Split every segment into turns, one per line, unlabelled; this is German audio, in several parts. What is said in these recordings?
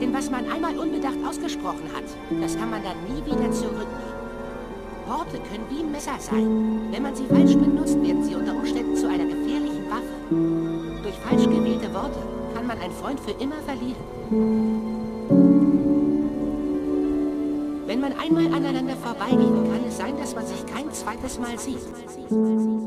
Denn was man einmal unbedacht ausgesprochen hat, das kann man dann nie wieder zurücknehmen. Worte können wie Messer sein. Wenn man sie falsch benutzt, werden sie unter Umständen zu einer gefährlichen Waffe. Durch falsch gewählte Worte kann man einen Freund für immer verlieren. Wenn man einmal aneinander vorbeigeht, kann es sein, dass man sich kein zweites Mal sieht.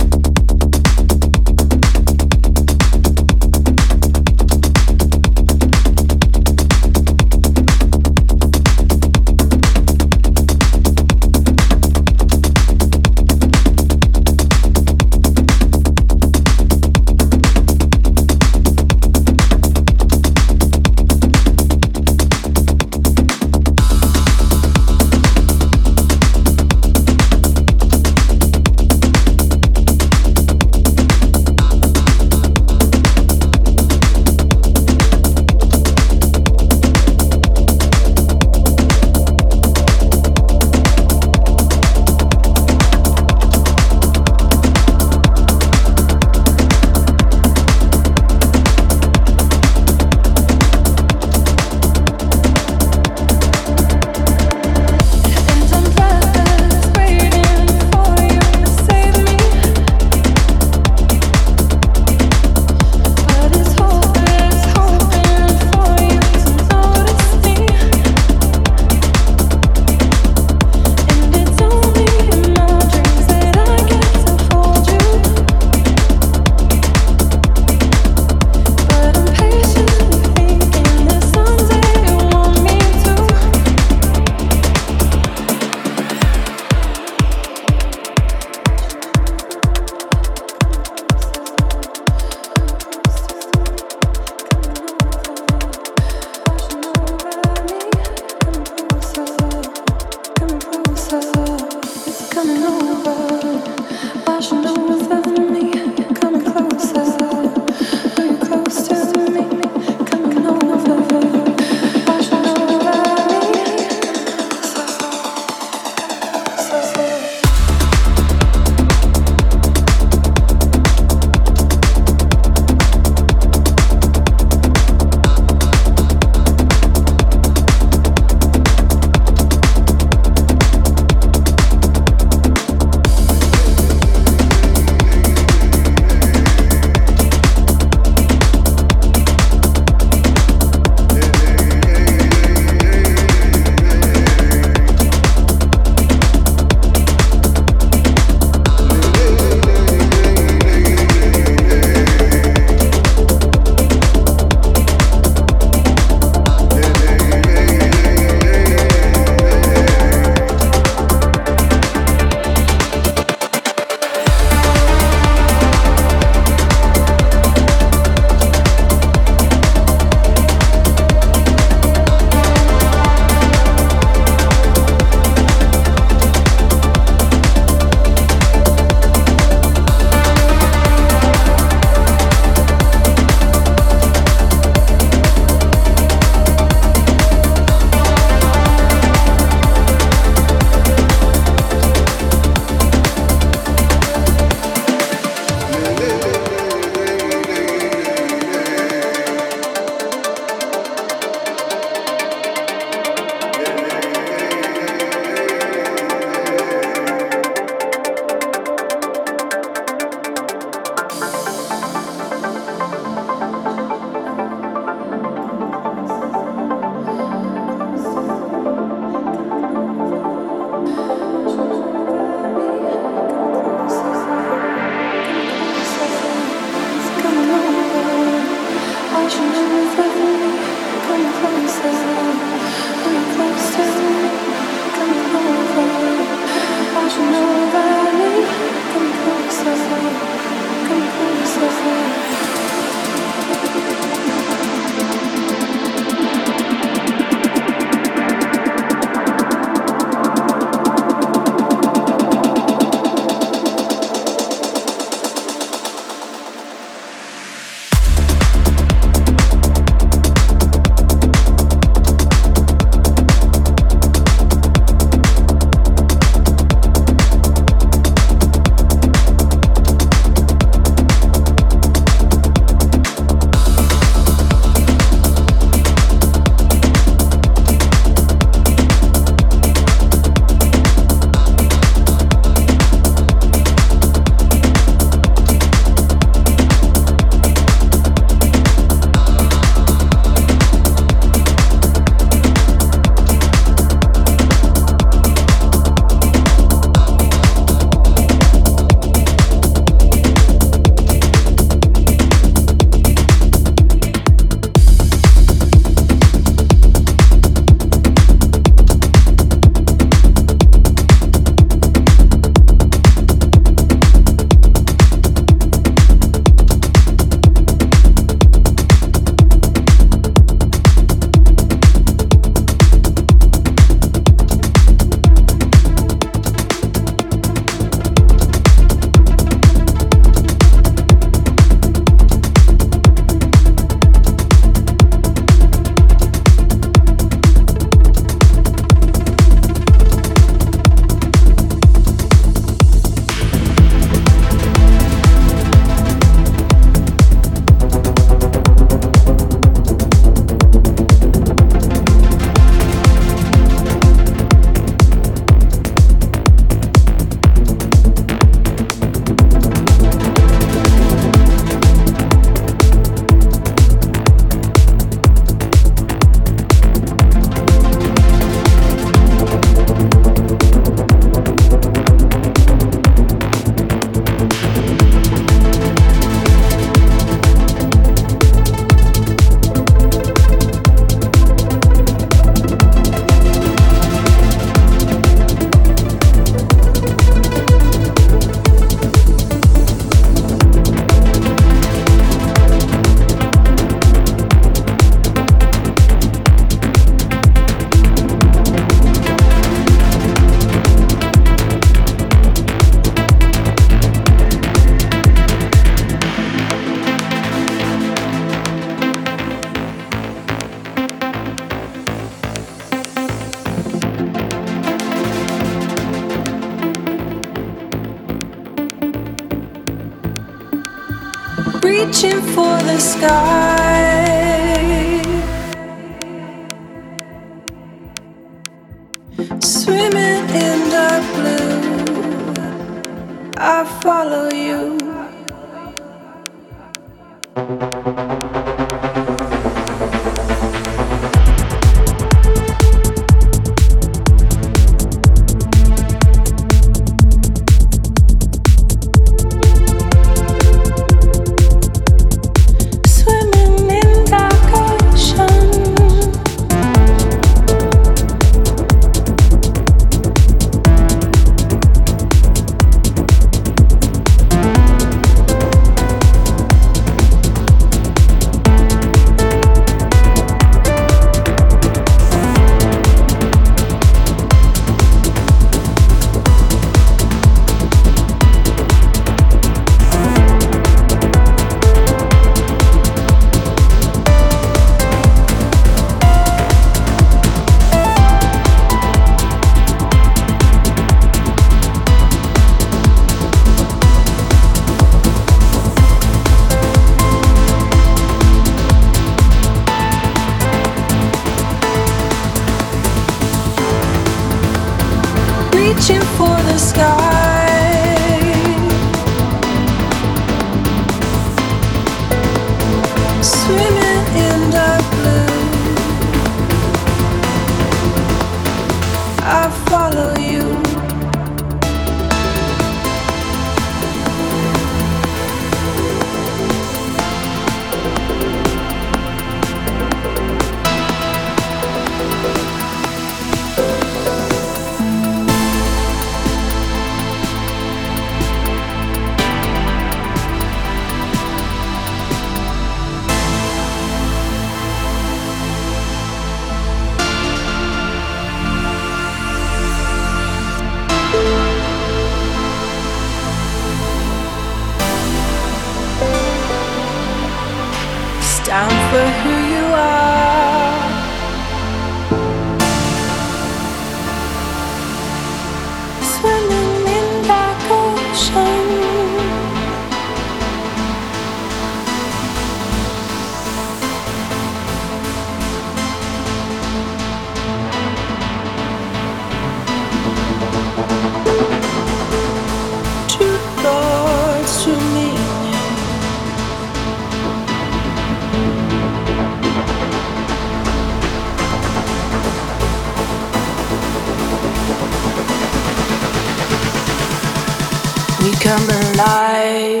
away.